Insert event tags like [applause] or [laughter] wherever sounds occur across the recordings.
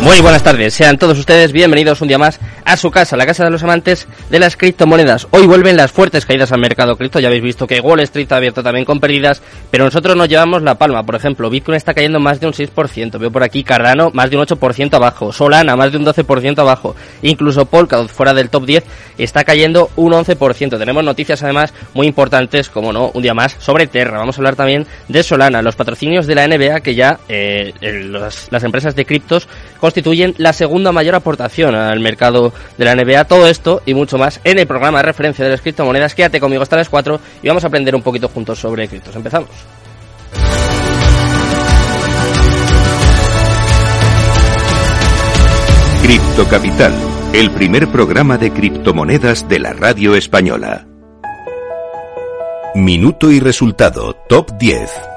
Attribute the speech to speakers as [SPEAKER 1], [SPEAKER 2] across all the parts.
[SPEAKER 1] Muy buenas tardes, sean todos ustedes bienvenidos un día más a su casa, la casa de los amantes de las criptomonedas. Hoy vuelven las fuertes caídas al mercado cripto, ya habéis visto que Wall Street ha abierto también con pérdidas, pero nosotros nos llevamos la palma. Por ejemplo, Bitcoin está cayendo más de un 6%, veo por aquí Cardano más de un 8% abajo, Solana más de un 12% abajo, incluso Polkadot fuera del top 10 está cayendo un 11%. Tenemos noticias además muy importantes, como no, un día más, sobre Terra. Vamos a hablar también de Solana, los patrocinios de la NBA que ya eh, las, las empresas de criptos constituyen la segunda mayor aportación al mercado de la NBA. Todo esto y mucho más en el programa de referencia de las criptomonedas. Quédate conmigo hasta las 4 y vamos a aprender un poquito juntos sobre criptos. Empezamos.
[SPEAKER 2] Cripto Capital, el primer programa de criptomonedas de la radio española. Minuto y resultado, top 10.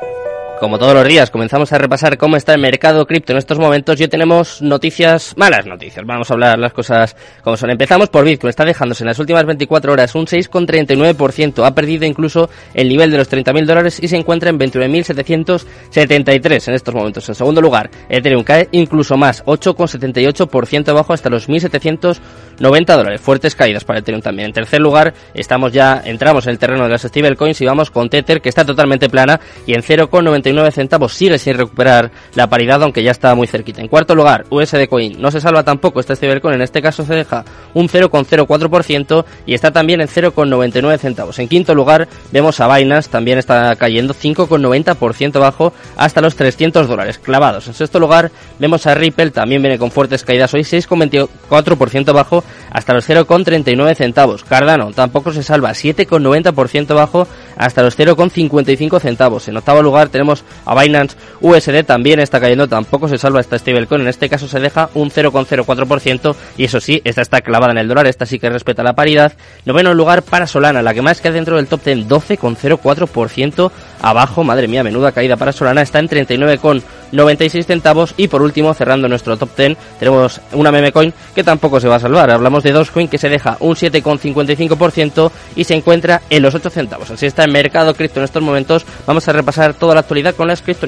[SPEAKER 1] Como todos los días, comenzamos a repasar cómo está el mercado cripto en estos momentos y hoy tenemos noticias, malas noticias. Vamos a hablar las cosas como son. Empezamos por Bitcoin. Está dejándose en las últimas 24 horas un 6,39%. Ha perdido incluso el nivel de los 30.000 dólares y se encuentra en 29.773 en estos momentos. En segundo lugar, Ethereum cae incluso más, 8,78% abajo hasta los 1.790 dólares. Fuertes caídas para Ethereum también. En tercer lugar, estamos ya, entramos en el terreno de las stablecoins y vamos con Tether, que está totalmente plana y en 0,90 centavos sigue sin recuperar la paridad, aunque ya está muy cerquita. En cuarto lugar, USD Coin. No se salva tampoco este stablecoin, en este caso se deja un 0,04% y está también en 0,99 centavos. En quinto lugar, vemos a Binance, también está cayendo 5,90% bajo hasta los 300 dólares clavados. En sexto lugar, vemos a Ripple, también viene con fuertes caídas hoy, 6,24% bajo hasta los 0,39 centavos. Cardano tampoco se salva, 7,90% bajo hasta los 0,55 centavos. En octavo lugar tenemos a Binance USD, también está cayendo, tampoco se salva esta stablecoin, en este caso se deja un 0,04% y eso sí, esta está clavada en el dólar, esta sí que respeta la paridad. Noveno lugar para Solana, la que más queda dentro del top 10, 12,04% abajo, madre mía, menuda caída para Solana, está en 39,96 centavos. Y por último, cerrando nuestro top 10, tenemos una meme coin que tampoco se va a salvar, hablamos de Dogecoin que se deja un 7,55% y se encuentra en los 8 centavos, así está el mercado cripto en estos momentos, vamos a repasar toda la actualidad con las cripto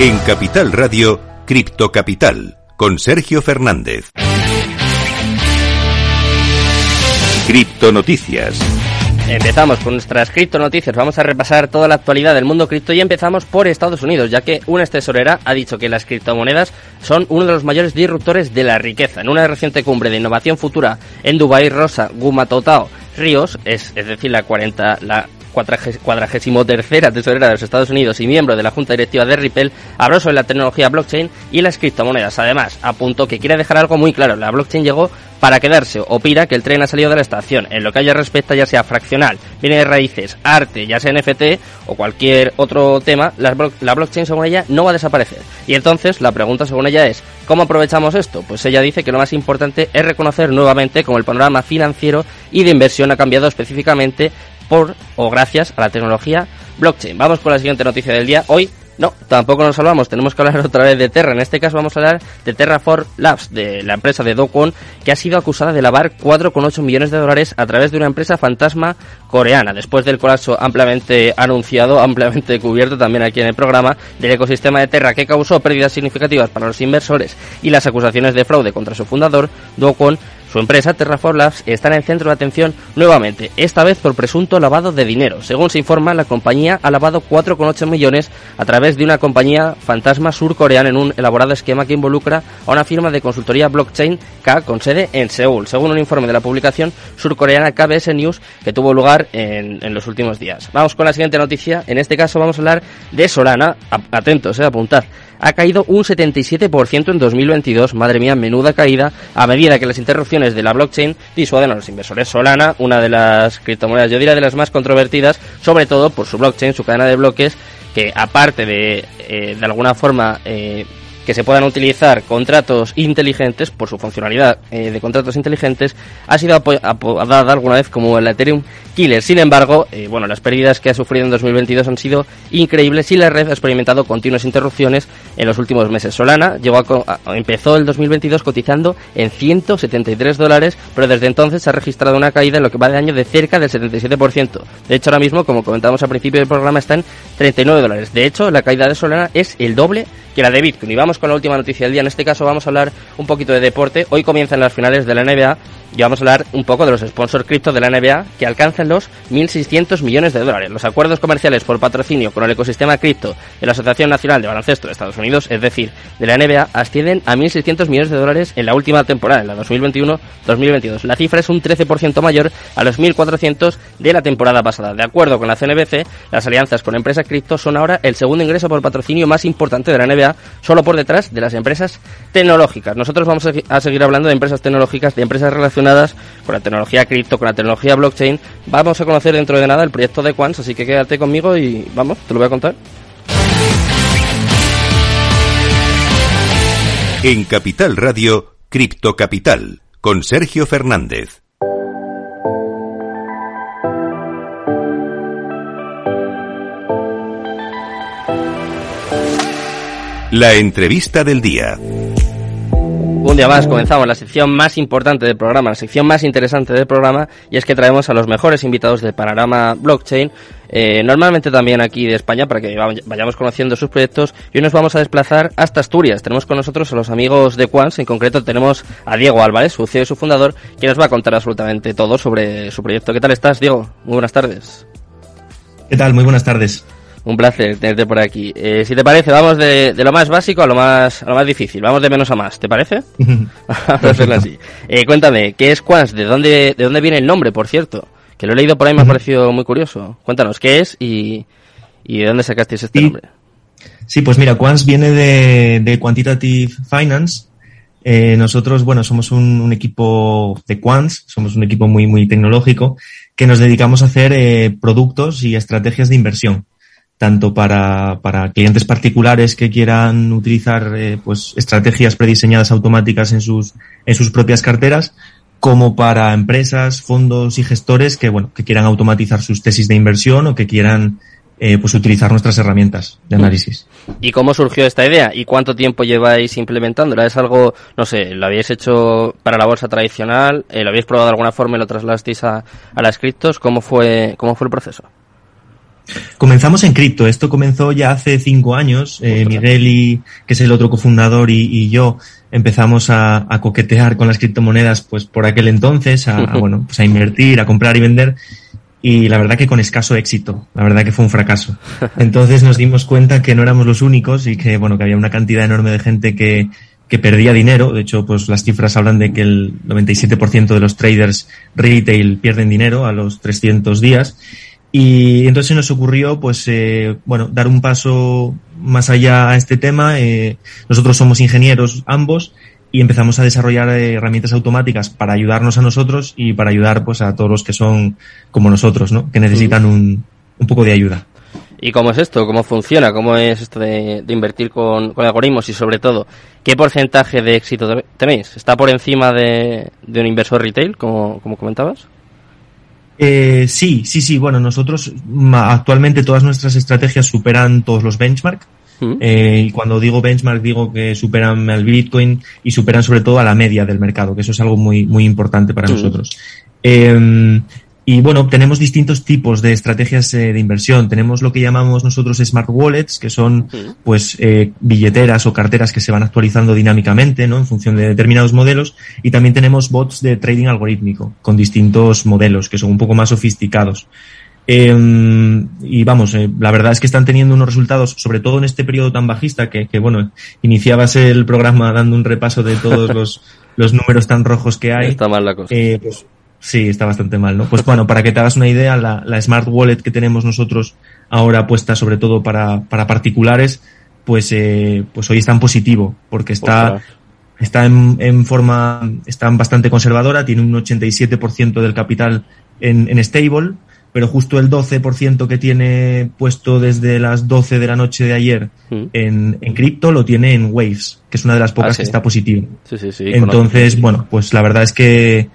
[SPEAKER 2] En Capital Radio, Cripto Capital, con Sergio Fernández. Cripto Noticias.
[SPEAKER 1] Empezamos con nuestras cripto noticias. Vamos a repasar toda la actualidad del mundo cripto y empezamos por Estados Unidos, ya que una tesorera ha dicho que las criptomonedas son uno de los mayores disruptores de la riqueza. En una reciente cumbre de innovación futura en Dubai, Rosa Gumatotao Ríos, es, es decir, la 40, la cuadragésimo tercera tesorera de los Estados Unidos y miembro de la Junta Directiva de Ripple, habló sobre la tecnología blockchain y las criptomonedas. Además, apuntó que quiere dejar algo muy claro. La blockchain llegó para quedarse. Opina que el tren ha salido de la estación. En lo que haya respecta, ya sea fraccional, viene de raíces, arte, ya sea NFT o cualquier otro tema, la, la blockchain según ella no va a desaparecer. Y entonces la pregunta según ella es, ¿cómo aprovechamos esto? Pues ella dice que lo más importante es reconocer nuevamente cómo el panorama financiero y de inversión ha cambiado específicamente por o gracias a la tecnología blockchain. Vamos con la siguiente noticia del día. Hoy no, tampoco nos salvamos, tenemos que hablar [laughs] otra vez de Terra. En este caso vamos a hablar de Terraform Labs, de la empresa de Dokwon, que ha sido acusada de lavar 4,8 millones de dólares a través de una empresa fantasma coreana. Después del colapso ampliamente anunciado, ampliamente [laughs] cubierto también aquí en el programa, del ecosistema de Terra que causó pérdidas significativas para los inversores y las acusaciones de fraude contra su fundador, Dokwon su empresa, Terraform Labs, está en el centro de atención nuevamente, esta vez por presunto lavado de dinero. Según se informa, la compañía ha lavado 4,8 millones a través de una compañía fantasma surcoreana en un elaborado esquema que involucra a una firma de consultoría blockchain K con sede en Seúl, según un informe de la publicación surcoreana KBS News que tuvo lugar en, los últimos días. Vamos con la siguiente noticia. En este caso vamos a hablar de Solana. Atentos, eh, apuntad. Ha caído un 77% en 2022. Madre mía, menuda caída a medida que las interrupciones de la blockchain disuaden a los inversores. Solana, una de las criptomonedas, yo diría de las más controvertidas, sobre todo por su blockchain, su cadena de bloques, que aparte de, eh, de alguna forma, eh, que se puedan utilizar contratos inteligentes por su funcionalidad eh, de contratos inteligentes ha sido apodada alguna vez como el Ethereum Killer. Sin embargo, eh, bueno, las pérdidas que ha sufrido en 2022 han sido increíbles y la red ha experimentado continuas interrupciones en los últimos meses. Solana llegó a, empezó el 2022 cotizando en 173 dólares, pero desde entonces ha registrado una caída en lo que va de año de cerca del 77%. De hecho, ahora mismo, como comentamos al principio del programa, está en 39 dólares. De hecho, la caída de Solana es el doble que la de Bitcoin. Y vamos con la última noticia del día. En este caso vamos a hablar un poquito de deporte. Hoy comienzan las finales de la NBA y vamos a hablar un poco de los sponsors cripto de la NBA que alcanzan los 1.600 millones de dólares. Los acuerdos comerciales por patrocinio con el ecosistema cripto de la Asociación Nacional de Baloncesto de Estados Unidos, es decir, de la NBA, ascienden a 1.600 millones de dólares en la última temporada, en la 2021-2022. La cifra es un 13% mayor a los 1.400 de la temporada pasada. De acuerdo con la CNBC, las alianzas con empresas cripto son ahora el segundo ingreso por patrocinio más importante de la NBA, solo por detrás de las empresas tecnológicas. Nosotros vamos a seguir hablando de empresas tecnológicas, de empresas relacionadas con la tecnología cripto, con la tecnología blockchain. Vamos a conocer dentro de nada el proyecto de Quants, así que quédate conmigo y vamos, te lo voy a contar.
[SPEAKER 2] En Capital Radio, Cripto Capital, con Sergio Fernández. La entrevista del día.
[SPEAKER 1] Un día más comenzamos la sección más importante del programa, la sección más interesante del programa, y es que traemos a los mejores invitados del panorama blockchain, eh, normalmente también aquí de España, para que vayamos conociendo sus proyectos. Y hoy nos vamos a desplazar hasta Asturias. Tenemos con nosotros a los amigos de Quans, en concreto tenemos a Diego Álvarez, su CEO y su fundador, que nos va a contar absolutamente todo sobre su proyecto. ¿Qué tal estás, Diego? Muy buenas tardes.
[SPEAKER 3] ¿Qué tal? Muy buenas tardes.
[SPEAKER 1] Un placer tenerte por aquí. Eh, si te parece, vamos de, lo más básico a lo más, a lo más difícil. Vamos de menos a más, ¿te parece? [laughs] Vamos a hacerlo así. Eh, cuéntame, ¿qué es Quants? ¿De dónde, ¿De dónde viene el nombre, por cierto? Que lo he leído por ahí, me ha parecido muy curioso. Cuéntanos, ¿qué es y, y de dónde sacasteis este nombre?
[SPEAKER 3] Sí, pues mira, Quants viene de, de Quantitative Finance. Eh, nosotros, bueno, somos un, un, equipo de Quants, somos un equipo muy, muy tecnológico, que nos dedicamos a hacer eh, productos y estrategias de inversión tanto para, para clientes particulares que quieran utilizar eh, pues estrategias prediseñadas automáticas en sus, en sus propias carteras, como para empresas, fondos y gestores que, bueno, que quieran automatizar sus tesis de inversión o que quieran eh, pues utilizar nuestras herramientas de análisis.
[SPEAKER 1] ¿Y cómo surgió esta idea? ¿Y cuánto tiempo lleváis implementándola? ¿Es algo, no sé, lo habéis hecho para la bolsa tradicional? Eh, ¿Lo habéis probado de alguna forma y lo trasladasteis a, a las criptos? ¿Cómo fue, cómo fue el proceso?
[SPEAKER 3] Comenzamos en cripto. Esto comenzó ya hace cinco años. Eh, Miguel, y, que es el otro cofundador, y, yo empezamos a, coquetear con las criptomonedas pues por aquel entonces, a, [laughs] bueno, pues a invertir, a comprar y vender. Y la verdad que con escaso éxito. La verdad que fue un fracaso. Entonces nos dimos cuenta que no éramos los únicos y que, bueno, que había una cantidad enorme de gente que, que perdía dinero. De hecho, pues las cifras hablan de que el 97% de los traders retail pierden dinero a los 300 días. Y entonces nos ocurrió, pues, eh, bueno, dar un paso más allá a este tema. Eh, nosotros somos ingenieros ambos y empezamos a desarrollar eh, herramientas automáticas para ayudarnos a nosotros y para ayudar, pues, a todos los que son como nosotros, ¿no? Que necesitan un, un poco de ayuda.
[SPEAKER 1] ¿Y cómo es esto? ¿Cómo funciona? ¿Cómo es esto de, de invertir con, con, algoritmos? Y sobre todo, ¿qué porcentaje de éxito tenéis? ¿Está por encima de, de un inversor retail, como, como comentabas?
[SPEAKER 3] Eh, sí, sí, sí. Bueno, nosotros actualmente todas nuestras estrategias superan todos los benchmark. Mm. Eh, y cuando digo benchmark digo que superan al Bitcoin y superan sobre todo a la media del mercado, que eso es algo muy, muy importante para mm. nosotros. Eh, y bueno, tenemos distintos tipos de estrategias eh, de inversión. Tenemos lo que llamamos nosotros smart wallets, que son pues eh, billeteras o carteras que se van actualizando dinámicamente, ¿no? En función de determinados modelos. Y también tenemos bots de trading algorítmico con distintos modelos que son un poco más sofisticados. Eh, y vamos, eh, la verdad es que están teniendo unos resultados, sobre todo en este periodo tan bajista, que, que bueno, iniciabas el programa dando un repaso de todos [laughs] los, los números tan rojos que hay.
[SPEAKER 1] Está mal la cosa.
[SPEAKER 3] Eh, pues, Sí, está bastante mal, ¿no? Pues bueno, para que te hagas una idea, la, Smart Wallet que tenemos nosotros ahora puesta sobre todo para, para particulares, pues, eh, pues hoy está en positivo, porque está, está en, en, forma, está bastante conservadora, tiene un 87% del capital en, en stable, pero justo el 12% que tiene puesto desde las 12 de la noche de ayer mm. en, en cripto lo tiene en Waves, que es una de las pocas ah, que está positiva.
[SPEAKER 1] Sí, sí, sí,
[SPEAKER 3] Entonces, bueno, pues la verdad es que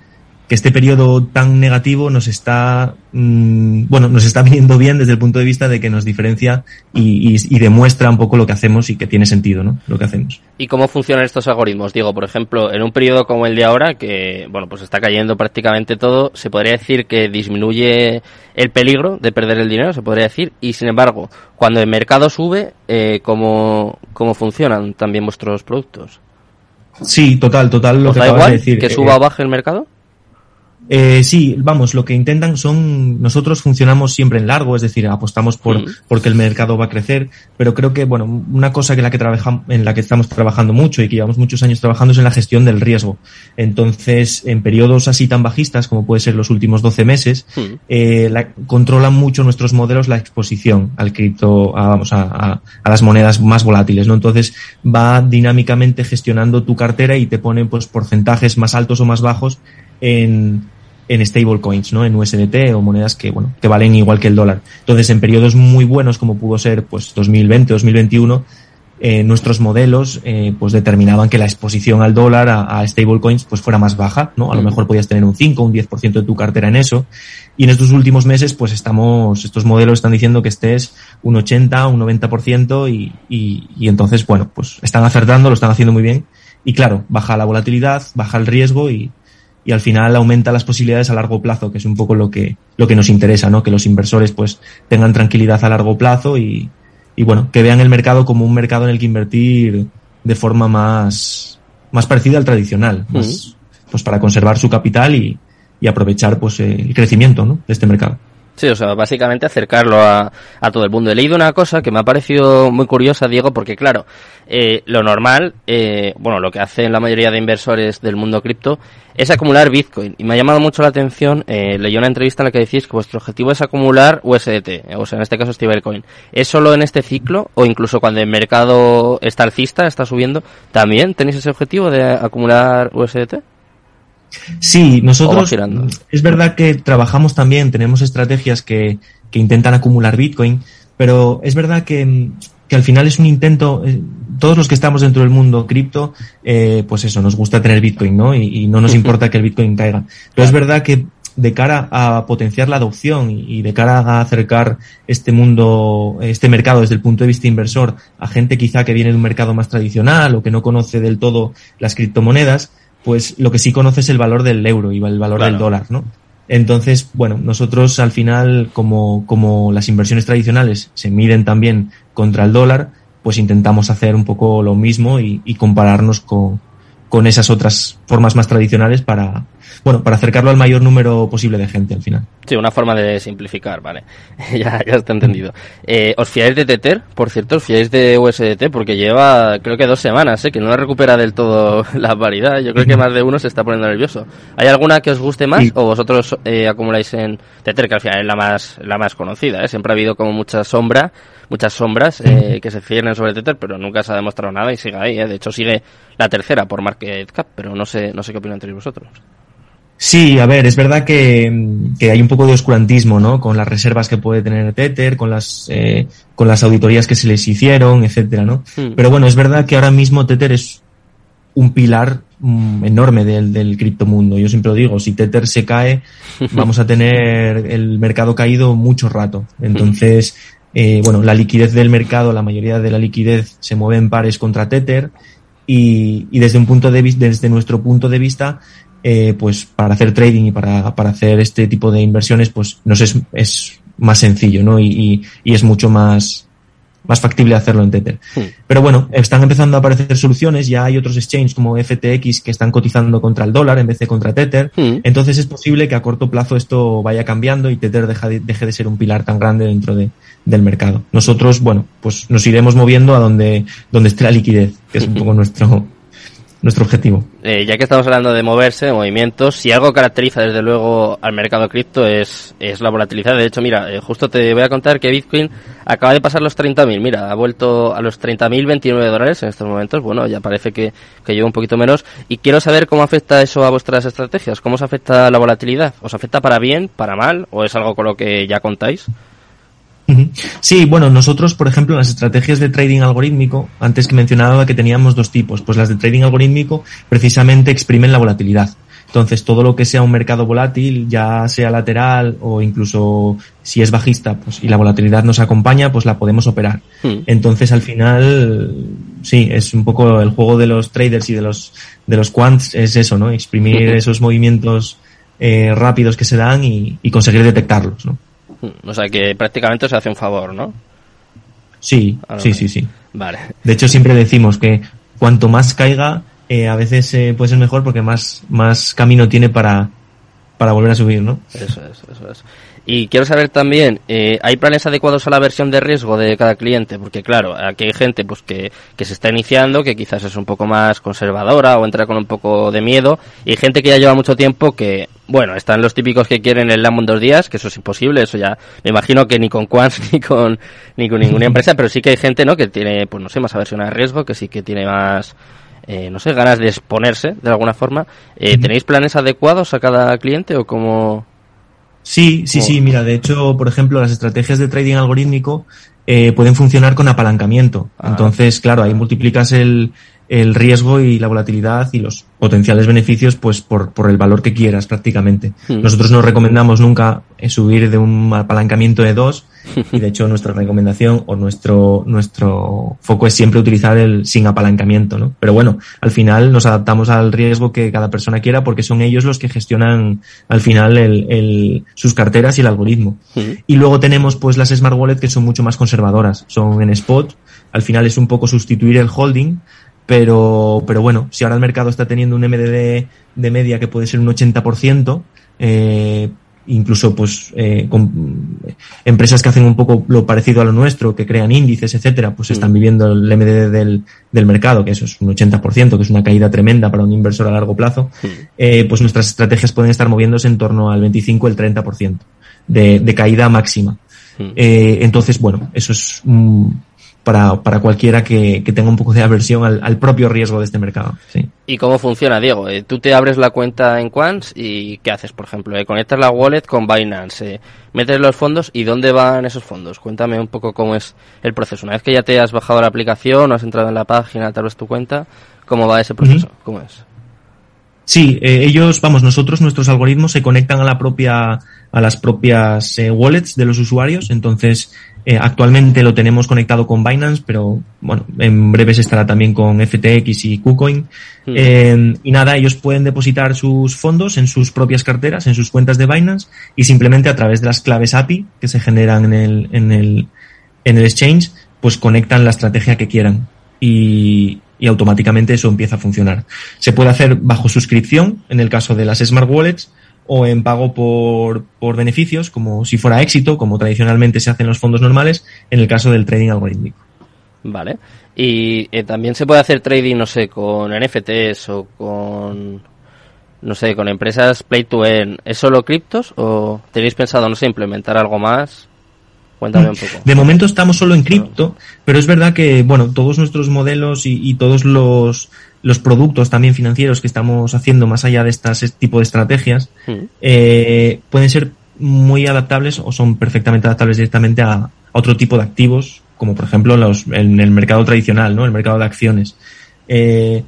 [SPEAKER 3] que este periodo tan negativo nos está, mmm, bueno, nos está viniendo bien desde el punto de vista de que nos diferencia y, y, y, demuestra un poco lo que hacemos y que tiene sentido, ¿no? Lo que hacemos.
[SPEAKER 1] ¿Y cómo funcionan estos algoritmos? Digo, por ejemplo, en un periodo como el de ahora, que, bueno, pues está cayendo prácticamente todo, se podría decir que disminuye el peligro de perder el dinero, se podría decir, y sin embargo, cuando el mercado sube, eh, ¿cómo, ¿cómo funcionan también vuestros productos?
[SPEAKER 3] Sí, total, total, lo que
[SPEAKER 1] da igual
[SPEAKER 3] de decir.
[SPEAKER 1] que suba o baje el mercado?
[SPEAKER 3] Eh, sí, vamos, lo que intentan son, nosotros funcionamos siempre en largo, es decir, apostamos por, mm. porque el mercado va a crecer, pero creo que, bueno, una cosa que la que trabajamos, en la que estamos trabajando mucho y que llevamos muchos años trabajando es en la gestión del riesgo. Entonces, en periodos así tan bajistas como puede ser los últimos 12 meses, mm. eh, la, controlan mucho nuestros modelos la exposición al cripto, a, vamos, a, a, a, las monedas más volátiles, ¿no? Entonces, va dinámicamente gestionando tu cartera y te pone, pues, porcentajes más altos o más bajos en, en stablecoins, ¿no? En USDT o monedas que, bueno, que valen igual que el dólar. Entonces, en periodos muy buenos como pudo ser, pues, 2020, 2021, eh, nuestros modelos, eh, pues, determinaban que la exposición al dólar, a, a, stablecoins, pues, fuera más baja, ¿no? A lo mejor podías tener un 5, un 10% de tu cartera en eso. Y en estos últimos meses, pues, estamos, estos modelos están diciendo que estés un 80, un 90% y, y, y entonces, bueno, pues, están acertando, lo están haciendo muy bien. Y claro, baja la volatilidad, baja el riesgo y, y al final aumenta las posibilidades a largo plazo, que es un poco lo que, lo que nos interesa, ¿no? Que los inversores pues tengan tranquilidad a largo plazo y, y bueno, que vean el mercado como un mercado en el que invertir de forma más, más parecida al tradicional, uh -huh. pues para conservar su capital y, y aprovechar pues el crecimiento ¿no? de este mercado.
[SPEAKER 1] Sí, o sea, básicamente acercarlo a, a, todo el mundo. He leído una cosa que me ha parecido muy curiosa, Diego, porque claro, eh, lo normal, eh, bueno, lo que hacen la mayoría de inversores del mundo cripto es acumular Bitcoin. Y me ha llamado mucho la atención, eh, leí una entrevista en la que decís que vuestro objetivo es acumular USDT, o sea, en este caso stablecoin. ¿Es solo en este ciclo o incluso cuando el mercado está alcista, está subiendo, también tenéis ese objetivo de acumular USDT?
[SPEAKER 3] Sí, nosotros es verdad que trabajamos también, tenemos estrategias que, que intentan acumular Bitcoin, pero es verdad que, que al final es un intento, eh, todos los que estamos dentro del mundo cripto, eh, pues eso, nos gusta tener Bitcoin, ¿no? Y, y no nos [laughs] importa que el Bitcoin caiga. Pero es verdad que de cara a potenciar la adopción y de cara a acercar este mundo, este mercado desde el punto de vista inversor a gente quizá que viene de un mercado más tradicional o que no conoce del todo las criptomonedas, pues lo que sí conoce es el valor del euro y el valor claro. del dólar, ¿no? Entonces, bueno, nosotros al final, como, como las inversiones tradicionales se miden también contra el dólar, pues intentamos hacer un poco lo mismo y, y compararnos con, con esas otras formas más tradicionales para, bueno, para acercarlo al mayor número posible de gente al final.
[SPEAKER 1] Sí, una forma de simplificar, vale. [laughs] ya, ya está entendido. Eh, ¿Os fiáis de Tether? Por cierto, ¿os fiáis de USDT? Porque lleva, creo que dos semanas, ¿eh? Que no la recupera del todo [laughs] la paridad. Yo creo que más de uno se está poniendo nervioso. ¿Hay alguna que os guste más sí. o vosotros eh, acumuláis en Tether, que al final es la más, la más conocida, ¿eh? Siempre ha habido como mucha sombra, muchas sombras eh, que se ciernen sobre Tether, pero nunca se ha demostrado nada y sigue ahí, ¿eh? De hecho, sigue la tercera por market cap, pero no sé, no sé qué opinan entre vosotros.
[SPEAKER 3] Sí, a ver, es verdad que, que, hay un poco de oscurantismo, ¿no? Con las reservas que puede tener Tether, con las, eh, con las auditorías que se les hicieron, etcétera, ¿no? Mm. Pero bueno, es verdad que ahora mismo Tether es un pilar mm, enorme del, del criptomundo. Yo siempre lo digo, si Tether se cae, [laughs] vamos a tener el mercado caído mucho rato. Entonces, eh, bueno, la liquidez del mercado, la mayoría de la liquidez se mueve en pares contra Tether y, y desde un punto de vista, desde nuestro punto de vista, eh, pues para hacer trading y para, para hacer este tipo de inversiones, pues nos es, es más sencillo, ¿no? Y, y, y, es mucho más, más factible hacerlo en Tether. Sí. Pero bueno, están empezando a aparecer soluciones, ya hay otros exchanges como FTX que están cotizando contra el dólar en vez de contra Tether, sí. entonces es posible que a corto plazo esto vaya cambiando y Tether deja de, deje de ser un pilar tan grande dentro de, del mercado. Nosotros, bueno, pues nos iremos moviendo a donde, donde esté la liquidez, que es un [laughs] poco nuestro, nuestro objetivo.
[SPEAKER 1] Eh, ya que estamos hablando de moverse, de movimientos, si algo caracteriza desde luego al mercado cripto es, es la volatilidad. De hecho, mira, eh, justo te voy a contar que Bitcoin acaba de pasar los 30.000. Mira, ha vuelto a los 30.029 dólares en estos momentos. Bueno, ya parece que, que lleva un poquito menos. Y quiero saber cómo afecta eso a vuestras estrategias. ¿Cómo os afecta la volatilidad? ¿Os afecta para bien, para mal? ¿O es algo con lo que ya contáis?
[SPEAKER 3] Sí, bueno, nosotros, por ejemplo, las estrategias de trading algorítmico, antes que mencionaba que teníamos dos tipos, pues las de trading algorítmico precisamente exprimen la volatilidad. Entonces, todo lo que sea un mercado volátil, ya sea lateral o incluso si es bajista, pues y la volatilidad nos acompaña, pues la podemos operar. Hmm. Entonces, al final, sí, es un poco el juego de los traders y de los de los quants es eso, ¿no? Exprimir esos movimientos eh, rápidos que se dan y, y conseguir detectarlos, ¿no?
[SPEAKER 1] O sea que prácticamente se hace un favor, ¿no?
[SPEAKER 3] Sí, sí, sí, sí.
[SPEAKER 1] Vale.
[SPEAKER 3] De hecho, siempre decimos que cuanto más caiga, eh, a veces eh, puede ser mejor porque más, más camino tiene para, para volver a subir, ¿no?
[SPEAKER 1] Eso es, eso es. Y quiero saber también, eh, ¿hay planes adecuados a la versión de riesgo de cada cliente? Porque claro, aquí hay gente pues que, que se está iniciando, que quizás es un poco más conservadora o entra con un poco de miedo, y gente que ya lleva mucho tiempo que, bueno, están los típicos que quieren el LAM en dos días, que eso es imposible, eso ya me imagino que ni con Quants [laughs] ni con, ni con ninguna empresa, pero sí que hay gente, ¿no? Que tiene, pues no sé, más aversión a riesgo, que sí que tiene más, eh, no sé, ganas de exponerse de alguna forma. Eh, ¿Tenéis planes adecuados a cada cliente o cómo?
[SPEAKER 3] Sí, sí, sí. Mira, de hecho, por ejemplo, las estrategias de trading algorítmico eh, pueden funcionar con apalancamiento. Ah. Entonces, claro, ahí multiplicas el, el riesgo y la volatilidad y los potenciales beneficios pues por, por el valor que quieras prácticamente. Hmm. Nosotros no recomendamos nunca eh, subir de un apalancamiento de dos y de hecho nuestra recomendación o nuestro, nuestro foco es siempre utilizar el sin apalancamiento, ¿no? Pero bueno, al final nos adaptamos al riesgo que cada persona quiera porque son ellos los que gestionan al final el, el, sus carteras y el algoritmo. Hmm. Y luego tenemos pues las Smart Wallet que son mucho más conservadoras, son en spot, al final es un poco sustituir el holding, pero, pero bueno, si ahora el mercado está teniendo un MDD de media que puede ser un 80%, eh, incluso pues eh, con empresas que hacen un poco lo parecido a lo nuestro, que crean índices, etcétera, pues están mm. viviendo el MDD del, del mercado, que eso es un 80%, que es una caída tremenda para un inversor a largo plazo, mm. eh, pues nuestras estrategias pueden estar moviéndose en torno al 25, el 30% de, de caída máxima. Mm. Eh, entonces, bueno, eso es un, para, para cualquiera que, que, tenga un poco de aversión al, al propio riesgo de este mercado. Sí.
[SPEAKER 1] ¿Y cómo funciona, Diego? Eh, tú te abres la cuenta en Quants y ¿qué haces, por ejemplo? Eh, conectas la wallet con Binance, eh, metes los fondos y ¿dónde van esos fondos? Cuéntame un poco cómo es el proceso. Una vez que ya te has bajado la aplicación o has entrado en la página, te abres tu cuenta, ¿cómo va ese proceso? Uh -huh. ¿Cómo es?
[SPEAKER 3] Sí, eh, ellos, vamos, nosotros, nuestros algoritmos se conectan a la propia, a las propias eh, wallets de los usuarios. Entonces, eh, actualmente lo tenemos conectado con Binance, pero bueno, en breve se estará también con FTX y KuCoin. Mm. Eh, y nada, ellos pueden depositar sus fondos en sus propias carteras, en sus cuentas de Binance, y simplemente a través de las claves API que se generan en el, en el, en el exchange, pues conectan la estrategia que quieran. Y, y automáticamente eso empieza a funcionar. Se puede hacer bajo suscripción, en el caso de las Smart Wallets, o en pago por, por beneficios, como si fuera éxito, como tradicionalmente se hace en los fondos normales, en el caso del trading algorítmico.
[SPEAKER 1] Vale. Y eh, también se puede hacer trading, no sé, con NFTs o con, no sé, con empresas play to earn. ¿Es solo criptos o tenéis pensado, no sé, implementar algo más? Cuéntame un poco.
[SPEAKER 3] De momento estamos solo en cripto, pero es verdad que, bueno, todos nuestros modelos y, y todos los, los productos también financieros que estamos haciendo más allá de este tipo de estrategias mm. eh, pueden ser muy adaptables o son perfectamente adaptables directamente a, a otro tipo de activos, como por ejemplo los, en el mercado tradicional, ¿no? El mercado de acciones. Eh,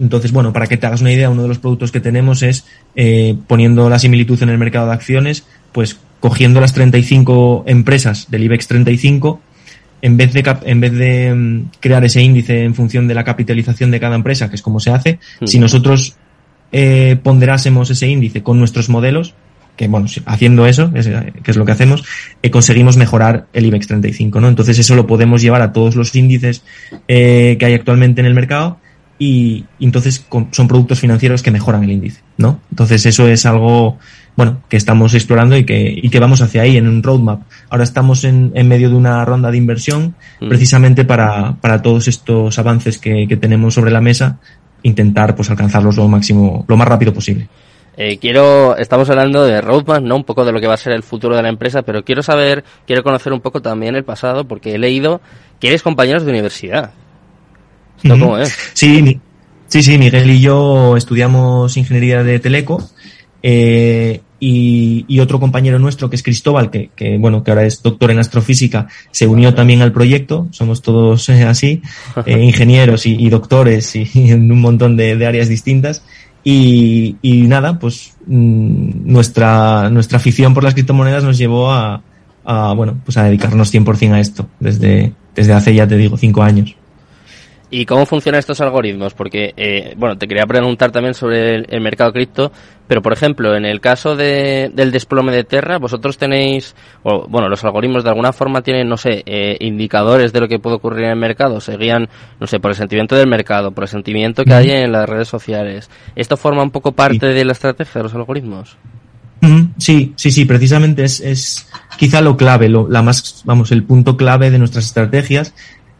[SPEAKER 3] entonces, bueno, para que te hagas una idea, uno de los productos que tenemos es eh, poniendo la similitud en el mercado de acciones, pues cogiendo las 35 empresas del IBEX 35, en vez de, en vez de um, crear ese índice en función de la capitalización de cada empresa, que es como se hace, mm. si nosotros eh, ponderásemos ese índice con nuestros modelos, que bueno, haciendo eso, es, que es lo que hacemos, eh, conseguimos mejorar el IBEX 35, ¿no? Entonces eso lo podemos llevar a todos los índices eh, que hay actualmente en el mercado y, entonces son productos financieros que mejoran el índice, ¿no? Entonces eso es algo bueno, que estamos explorando y que, y que vamos hacia ahí en un roadmap. Ahora estamos en, en medio de una ronda de inversión mm. precisamente para, para todos estos avances que, que tenemos sobre la mesa intentar pues alcanzarlos lo máximo, lo más rápido posible.
[SPEAKER 1] Eh, quiero, estamos hablando de roadmap, ¿no? Un poco de lo que va a ser el futuro de la empresa, pero quiero saber, quiero conocer un poco también el pasado, porque he leído que eres compañeros de universidad.
[SPEAKER 3] ¿Esto cómo es? Sí, sí, sí, Miguel y yo estudiamos ingeniería de teleco, eh, y, otro compañero nuestro que es Cristóbal, que, bueno, que ahora es doctor en astrofísica, se unió también al proyecto. Somos todos eh, así, eh, ingenieros y, doctores [laughs] y, en un montón de, áreas distintas. Y, nada, pues mm, nuestra, nuestra afición por las criptomonedas nos llevó a, a bueno, pues a dedicarnos 100% a esto desde, desde hace ya te digo cinco años.
[SPEAKER 1] ¿Y cómo funcionan estos algoritmos? Porque, eh, bueno, te quería preguntar también sobre el, mercado cripto, pero por ejemplo, en el caso de, del desplome de Terra, vosotros tenéis, o, bueno, los algoritmos de alguna forma tienen, no sé, eh, indicadores de lo que puede ocurrir en el mercado, se guían, no sé, por el sentimiento del mercado, por el sentimiento que hay en las redes sociales. ¿Esto forma un poco parte de la estrategia de los algoritmos?
[SPEAKER 3] Sí, sí, sí, precisamente es, es quizá lo clave, lo, la más, vamos, el punto clave de nuestras estrategias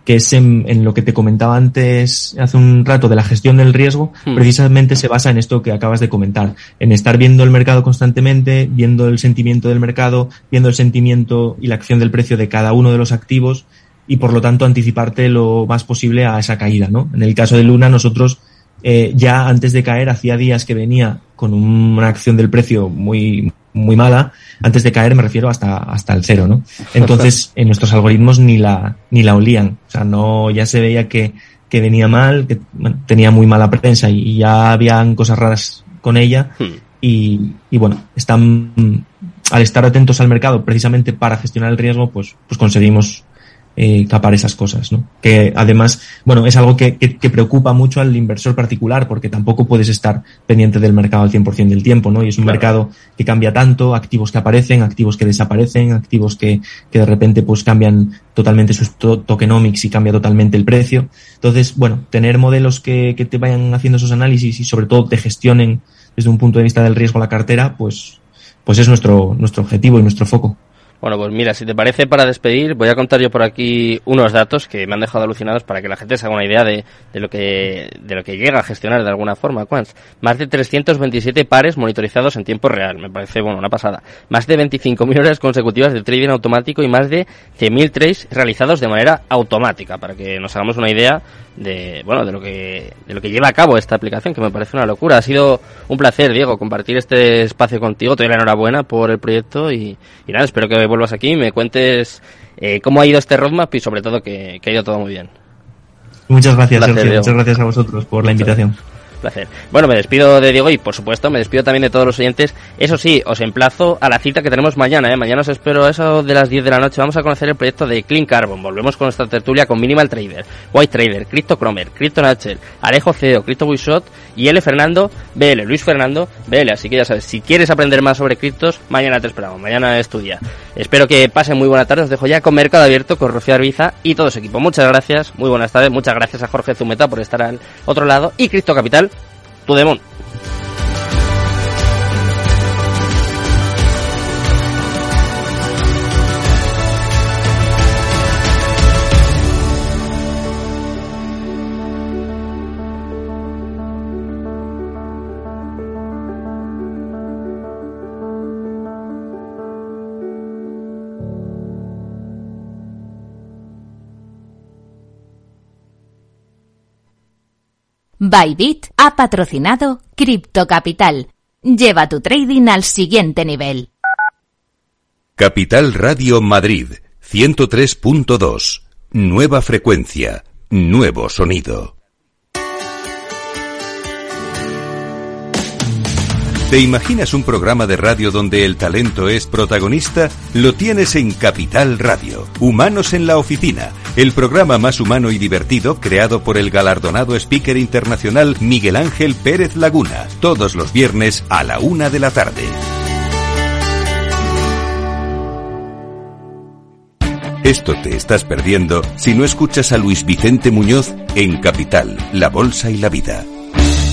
[SPEAKER 3] que es en, lo que te comentaba antes hace un rato de la gestión del riesgo, hmm. precisamente se basa en esto que acabas de comentar, en estar viendo el mercado constantemente, viendo el sentimiento del mercado, viendo el sentimiento y la acción del precio de cada uno de los activos y por lo tanto anticiparte lo más posible a esa caída, ¿no? En el caso de Luna, nosotros eh, ya antes de caer, hacía días que venía con una acción del precio muy, muy mala, antes de caer me refiero hasta, hasta el cero, ¿no? Entonces, [laughs] en nuestros algoritmos ni la, ni la olían. O sea, no, ya se veía que, que venía mal, que tenía muy mala prensa y, ya habían cosas raras con ella. Hmm. Y, y bueno, están, al estar atentos al mercado precisamente para gestionar el riesgo, pues, pues conseguimos eh, capar esas cosas, ¿no? Que además, bueno, es algo que, que, preocupa mucho al inversor particular porque tampoco puedes estar pendiente del mercado al 100% del tiempo, ¿no? Y es un mercado que cambia tanto, activos que aparecen, activos que desaparecen, activos que, que de repente pues cambian totalmente sus tokenomics y cambia totalmente el precio. Entonces, bueno, tener modelos que, que te vayan haciendo esos análisis y sobre todo te gestionen desde un punto de vista del riesgo la cartera, pues, pues es nuestro, nuestro objetivo y nuestro foco.
[SPEAKER 1] Bueno, pues mira, si te parece, para despedir, voy a contar yo por aquí unos datos que me han dejado alucinados para que la gente se haga una idea de, de lo que de lo que llega a gestionar de alguna forma. ¿Cuántos? Más de 327 pares monitorizados en tiempo real. Me parece, bueno, una pasada. Más de 25.000 horas consecutivas de trading automático y más de 100.000 trades realizados de manera automática, para que nos hagamos una idea de, bueno, de lo que, de lo que lleva a cabo esta aplicación, que me parece una locura. Ha sido un placer, Diego, compartir este espacio contigo. Te doy la enhorabuena por el proyecto y, y nada, espero que vuelvas aquí y me cuentes eh, cómo ha ido este roadmap y sobre todo que, ha ido todo muy bien.
[SPEAKER 3] Muchas gracias, Sergio. Muchas gracias a vosotros por la invitación
[SPEAKER 1] placer. Bueno, me despido de Diego y, por supuesto, me despido también de todos los oyentes. Eso sí, os emplazo a la cita que tenemos mañana. ¿eh? Mañana os espero a eso de las 10 de la noche. Vamos a conocer el proyecto de Clean Carbon. Volvemos con nuestra tertulia con Minimal Trader, White Trader, Crypto Cromer, Crypto Natcher, Alejo CEO, Crypto Bushot y L. Fernando BL, Luis Fernando BL. Así que ya sabes, si quieres aprender más sobre criptos, mañana te esperamos. Mañana estudia. Espero que pasen muy buena tarde. Os dejo ya con Mercado Abierto, con Rocío Arbiza y todo su equipo. Muchas gracias, muy buenas tardes. Muchas gracias a Jorge Zumeta por estar al otro lado y Cripto Capital tu demon.
[SPEAKER 4] Bybit ha patrocinado Crypto Capital. Lleva tu trading al siguiente nivel.
[SPEAKER 2] Capital Radio Madrid 103.2. Nueva frecuencia, nuevo sonido. ¿Te imaginas un programa de radio donde el talento es protagonista? Lo tienes en Capital Radio. Humanos en la oficina. El programa más humano y divertido creado por el galardonado speaker internacional Miguel Ángel Pérez Laguna. Todos los viernes a la una de la tarde. Esto te estás perdiendo si no escuchas a Luis Vicente Muñoz en Capital, La Bolsa y la Vida.